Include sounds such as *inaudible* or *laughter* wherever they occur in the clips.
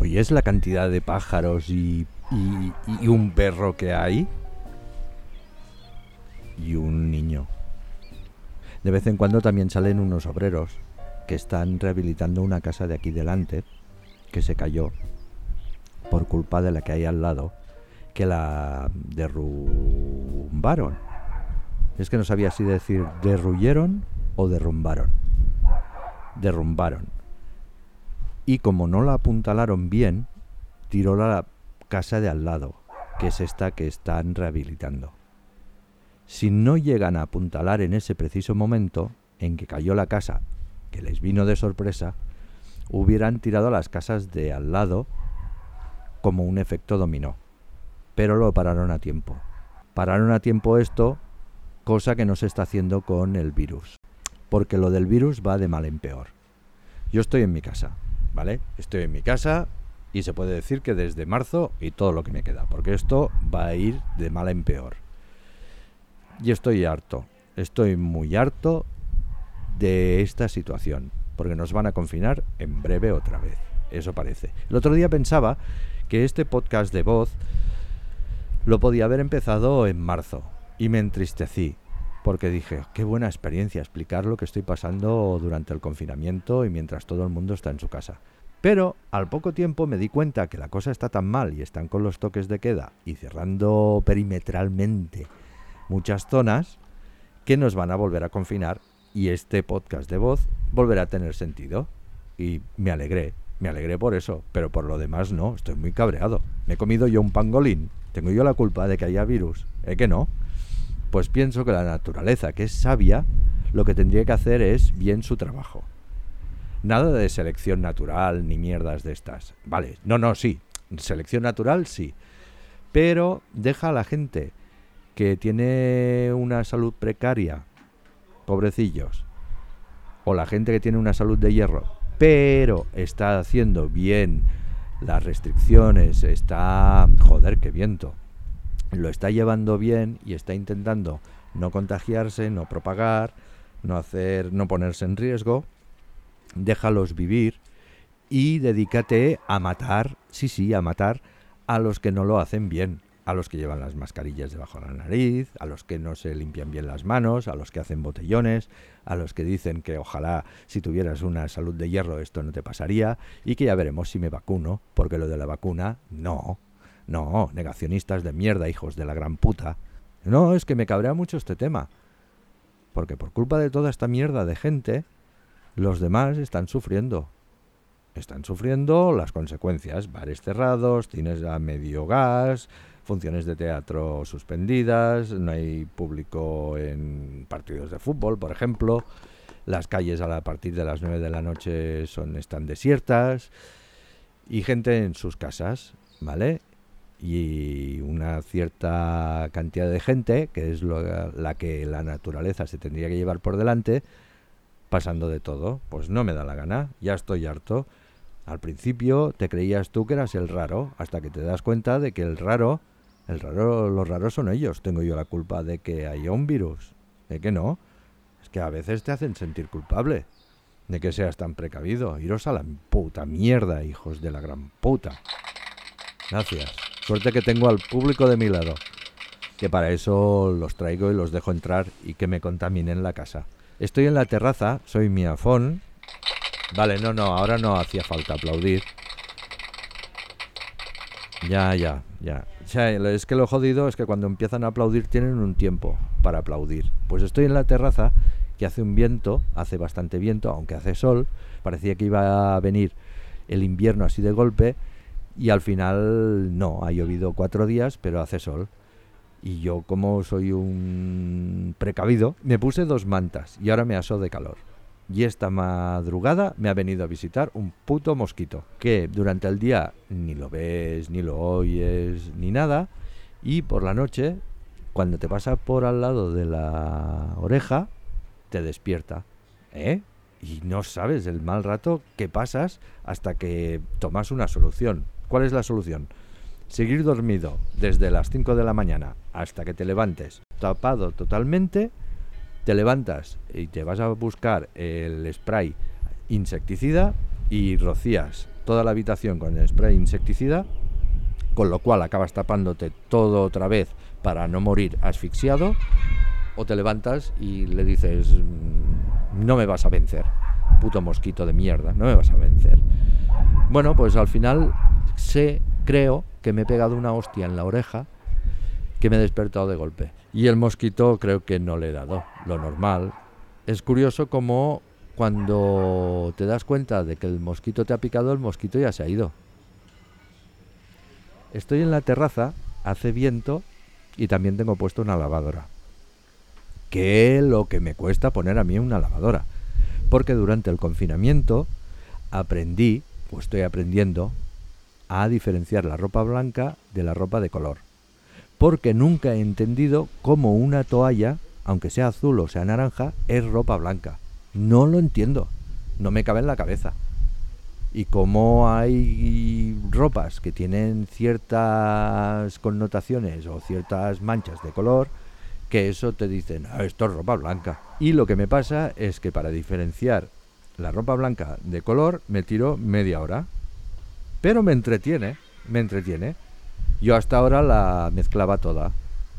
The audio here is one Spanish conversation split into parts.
¿Oyes la cantidad de pájaros y, y, y un perro que hay? Y un niño. De vez en cuando también salen unos obreros que están rehabilitando una casa de aquí delante que se cayó por culpa de la que hay al lado que la derrumbaron. Es que no sabía si decir derruyeron o derrumbaron. Derrumbaron. Y como no la apuntalaron bien, tiró la casa de al lado, que es esta que están rehabilitando. Si no llegan a apuntalar en ese preciso momento en que cayó la casa, que les vino de sorpresa, hubieran tirado las casas de al lado como un efecto dominó. Pero lo pararon a tiempo. Pararon a tiempo esto, cosa que no se está haciendo con el virus. Porque lo del virus va de mal en peor. Yo estoy en mi casa, ¿vale? Estoy en mi casa y se puede decir que desde marzo y todo lo que me queda, porque esto va a ir de mal en peor. Y estoy harto, estoy muy harto de esta situación, porque nos van a confinar en breve otra vez, eso parece. El otro día pensaba que este podcast de voz lo podía haber empezado en marzo y me entristecí, porque dije, qué buena experiencia explicar lo que estoy pasando durante el confinamiento y mientras todo el mundo está en su casa. Pero al poco tiempo me di cuenta que la cosa está tan mal y están con los toques de queda y cerrando perimetralmente muchas zonas que nos van a volver a confinar y este podcast de voz volverá a tener sentido. Y me alegré, me alegré por eso, pero por lo demás no, estoy muy cabreado. Me he comido yo un pangolín, tengo yo la culpa de que haya virus, ¿eh que no? Pues pienso que la naturaleza, que es sabia, lo que tendría que hacer es bien su trabajo. Nada de selección natural ni mierdas de estas. Vale, no, no, sí. Selección natural, sí. Pero deja a la gente que tiene una salud precaria, pobrecillos, o la gente que tiene una salud de hierro, pero está haciendo bien las restricciones, está, joder, qué viento, lo está llevando bien y está intentando no contagiarse, no propagar, no hacer, no ponerse en riesgo, déjalos vivir y dedícate a matar, sí, sí, a matar a los que no lo hacen bien, a los que llevan las mascarillas debajo de la nariz, a los que no se limpian bien las manos, a los que hacen botellones, a los que dicen que ojalá si tuvieras una salud de hierro esto no te pasaría y que ya veremos si me vacuno, porque lo de la vacuna, no, no, negacionistas de mierda, hijos de la gran puta. No, es que me cabrea mucho este tema, porque por culpa de toda esta mierda de gente, los demás están sufriendo. Están sufriendo las consecuencias, bares cerrados, cines a medio gas, funciones de teatro suspendidas, no hay público en partidos de fútbol, por ejemplo, las calles a partir de las 9 de la noche son están desiertas y gente en sus casas, ¿vale? Y una cierta cantidad de gente, que es lo, la que la naturaleza se tendría que llevar por delante, pasando de todo. Pues no me da la gana, ya estoy harto. Al principio te creías tú que eras el raro, hasta que te das cuenta de que el raro el raro, los raros son ellos. Tengo yo la culpa de que haya un virus. ¿De que no? Es que a veces te hacen sentir culpable de que seas tan precavido. Iros a la puta mierda, hijos de la gran puta. Gracias. Suerte que tengo al público de mi lado. Que para eso los traigo y los dejo entrar y que me contaminen la casa. Estoy en la terraza, soy mi afón. Vale, no, no, ahora no hacía falta aplaudir. Ya, ya, ya. O sea, es que lo jodido es que cuando empiezan a aplaudir tienen un tiempo para aplaudir. Pues estoy en la terraza que hace un viento, hace bastante viento, aunque hace sol. Parecía que iba a venir el invierno así de golpe y al final no, ha llovido cuatro días, pero hace sol. Y yo como soy un precavido, me puse dos mantas y ahora me aso de calor y esta madrugada me ha venido a visitar un puto mosquito que durante el día ni lo ves, ni lo oyes, ni nada y por la noche cuando te pasa por al lado de la oreja te despierta, ¿eh? Y no sabes el mal rato que pasas hasta que tomas una solución. ¿Cuál es la solución? Seguir dormido desde las 5 de la mañana hasta que te levantes, tapado totalmente te levantas y te vas a buscar el spray insecticida y rocías toda la habitación con el spray insecticida, con lo cual acabas tapándote todo otra vez para no morir asfixiado, o te levantas y le dices, mm, no me vas a vencer, puto mosquito de mierda, no me vas a vencer. Bueno, pues al final sé, creo que me he pegado una hostia en la oreja que me he despertado de golpe. Y el mosquito creo que no le he dado, lo normal. Es curioso como cuando te das cuenta de que el mosquito te ha picado, el mosquito ya se ha ido. Estoy en la terraza, hace viento y también tengo puesto una lavadora. Que lo que me cuesta poner a mí una lavadora. Porque durante el confinamiento aprendí, pues estoy aprendiendo, a diferenciar la ropa blanca de la ropa de color. Porque nunca he entendido cómo una toalla, aunque sea azul o sea naranja, es ropa blanca. No lo entiendo. No me cabe en la cabeza. Y cómo hay ropas que tienen ciertas connotaciones o ciertas manchas de color, que eso te dicen, ah, esto es ropa blanca. Y lo que me pasa es que para diferenciar la ropa blanca de color me tiro media hora. Pero me entretiene, me entretiene. Yo hasta ahora la mezclaba toda.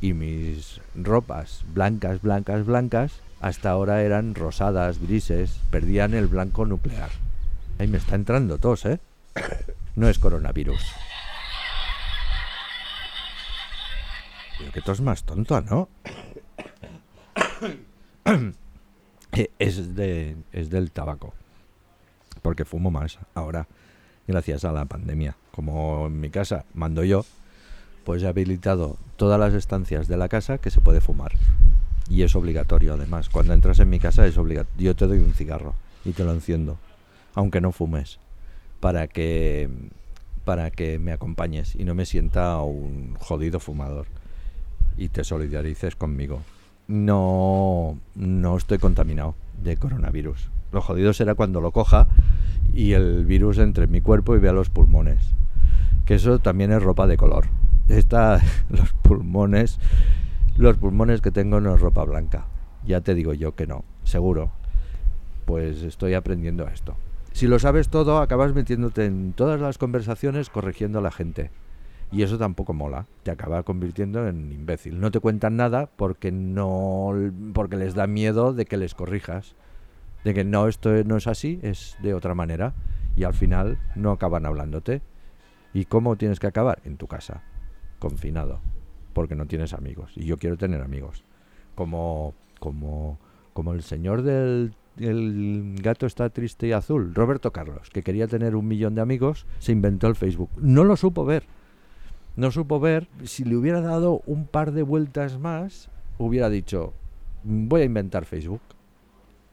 Y mis ropas blancas, blancas, blancas, hasta ahora eran rosadas, grises, perdían el blanco nuclear. Ahí me está entrando tos, ¿eh? *coughs* No es coronavirus. Pero que tos más tonto, ¿no? *coughs* es, de, es del tabaco. Porque fumo más ahora, gracias a la pandemia. Como en mi casa mando yo, pues he habilitado todas las estancias de la casa que se puede fumar. Y es obligatorio además. Cuando entras en mi casa es obligatorio. Yo te doy un cigarro y te lo enciendo, aunque no fumes, para que para que me acompañes y no me sienta un jodido fumador y te solidarices conmigo. No, no estoy contaminado de coronavirus. Lo jodido será cuando lo coja y el virus entre en mi cuerpo y vea los pulmones. Que eso también es ropa de color. Está *laughs* los pulmones los pulmones que tengo no es ropa blanca. Ya te digo yo que no, seguro. Pues estoy aprendiendo esto. Si lo sabes todo, acabas metiéndote en todas las conversaciones corrigiendo a la gente. Y eso tampoco mola. Te acaba convirtiendo en imbécil. No te cuentan nada porque no porque les da miedo de que les corrijas. De que no, esto no es así, es de otra manera. Y al final no acaban hablándote. ¿Y cómo tienes que acabar? En tu casa, confinado porque no tienes amigos. Y yo quiero tener amigos. Como, como, como el señor del el gato está triste y azul, Roberto Carlos, que quería tener un millón de amigos, se inventó el Facebook. No lo supo ver. No supo ver. Si le hubiera dado un par de vueltas más, hubiera dicho, voy a inventar Facebook.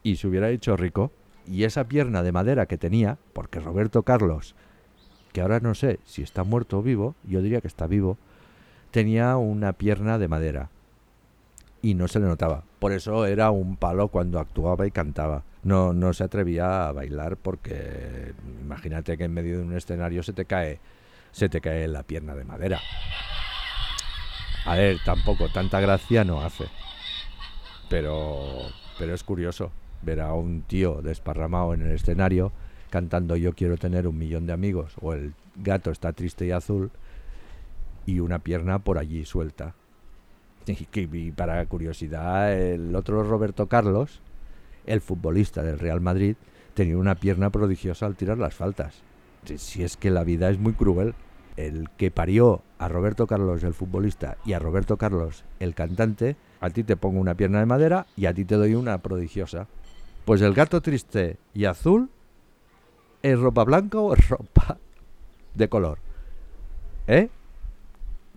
Y se hubiera hecho rico. Y esa pierna de madera que tenía, porque Roberto Carlos, que ahora no sé si está muerto o vivo, yo diría que está vivo, tenía una pierna de madera y no se le notaba. Por eso era un palo cuando actuaba y cantaba. No, no se atrevía a bailar porque imagínate que en medio de un escenario se te cae, se te cae la pierna de madera. A ver, tampoco tanta gracia no hace. Pero, pero es curioso ver a un tío desparramado en el escenario cantando Yo quiero tener un millón de amigos o el gato está triste y azul y una pierna por allí suelta. *laughs* Y, para curiosidad, el otro Roberto Carlos, el futbolista del Real Madrid, tenía una pierna prodigiosa al tirar las faltas. Si es que la vida es muy cruel. El que parió a Roberto Carlos, el futbolista, y a Roberto Carlos, el cantante, a ti te pongo una pierna de madera y a ti te doy una prodigiosa. Pues el gato triste y azul es ropa blanca o es ropa de color. ¿Eh?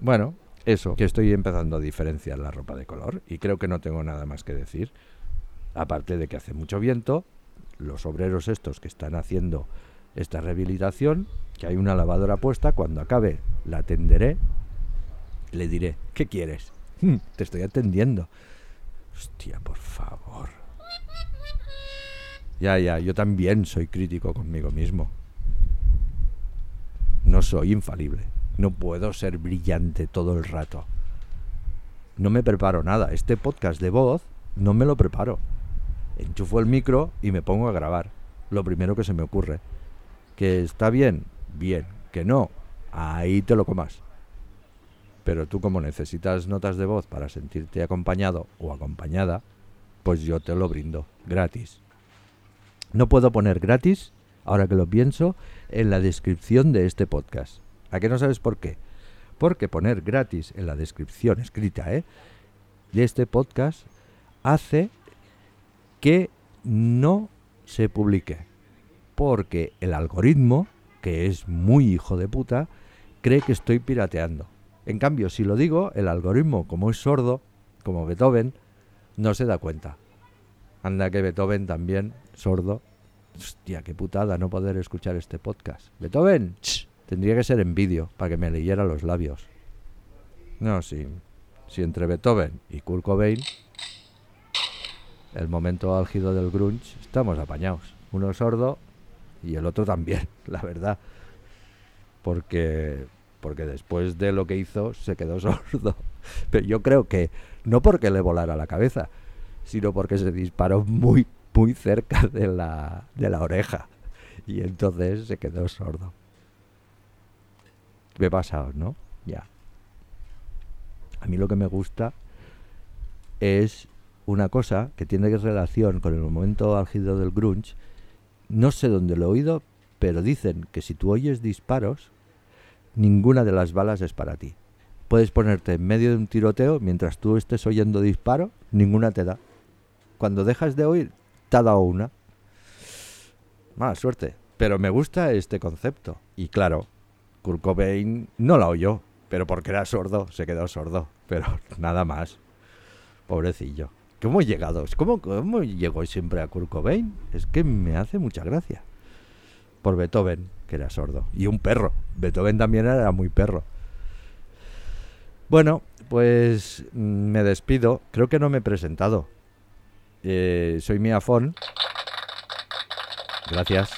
Bueno, eso, que estoy empezando a diferenciar la ropa de color y creo que no tengo nada más que decir. Aparte de que hace mucho viento, los obreros estos que están haciendo esta rehabilitación, que hay una lavadora puesta, cuando acabe la atenderé, le diré, ¿qué quieres? *laughs* Hmm, te estoy atendiendo. Hostia, por favor. Ya, ya, yo también soy crítico conmigo mismo. No soy infalible. No puedo ser brillante todo el rato. No me preparo nada. Este podcast de voz no me lo preparo. Enchufo el micro y me pongo a grabar. Lo primero que se me ocurre. Que está bien, bien. Que no, ahí te lo comas. Pero tú como necesitas notas de voz para sentirte acompañado o acompañada, pues yo te lo brindo, gratis. No puedo poner gratis, ahora que lo pienso, en la descripción de este podcast. ¿A qué no sabes por qué? Porque poner gratis en la descripción escrita ¿eh? de este podcast hace que no se publique. Porque el algoritmo, que es muy hijo de puta, cree que estoy pirateando. En cambio, si lo digo, el algoritmo, como es sordo, como Beethoven, no se da cuenta. Anda que Beethoven también, sordo. Hostia, qué putada no poder escuchar este podcast. Beethoven, tendría que ser en vídeo para que me leyera los labios. No, sí. Si entre Beethoven y Kurt Cobain, el momento álgido del grunge, estamos apañados. Uno sordo y el otro también, *laughs* la verdad. Porque, porque después de lo que hizo se quedó *laughs* sordo. Pero yo creo que no porque le volara la cabeza, sino porque se disparó muy, muy cerca de la, de la oreja. Y entonces se quedó sordo. Me he pasado, ¿no? Ya. A mí lo que me gusta es una cosa que tiene relación con el momento álgido del grunge. No sé dónde lo he oído, pero dicen que si tú oyes disparos, ninguna de las balas es para ti. Puedes ponerte en medio de un tiroteo mientras tú estés oyendo disparo, ninguna te da. Cuando dejas de oír, te una. Mala suerte. Pero me gusta este concepto. Y claro, Kurt Cobain no la oyó, pero porque era sordo, se quedó sordo. Pero *laughs* nada más. Pobrecillo. ¿Cómo he llegado? ¿Cómo, cómo llegó siempre a Kurt Cobain? Es que me hace mucha gracia. Por Beethoven, que era sordo. Y un perro. Beethoven también era muy perro. Bueno, pues mm, me despido. Creo que no me he presentado. Eh, soy Miafón. Gracias.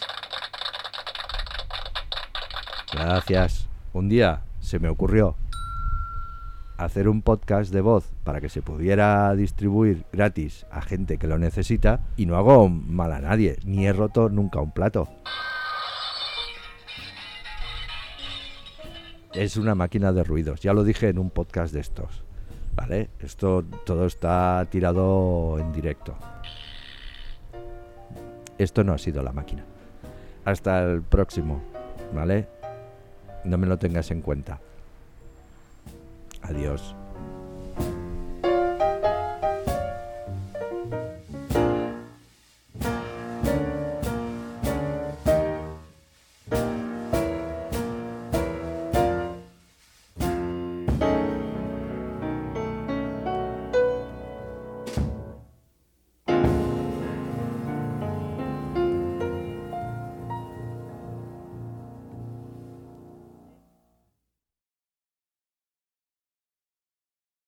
Gracias. Un día se me ocurrió hacer un podcast de voz para que se pudiera distribuir gratis a gente que lo necesita y no hago mal a nadie, ni he roto nunca un plato. Es una máquina de ruidos, ya lo dije en un podcast de estos. ¿vale? Esto todo está tirado en directo. Esto no ha sido la máquina. Hasta el próximo, ¿vale? No me lo tengas en cuenta. Adiós.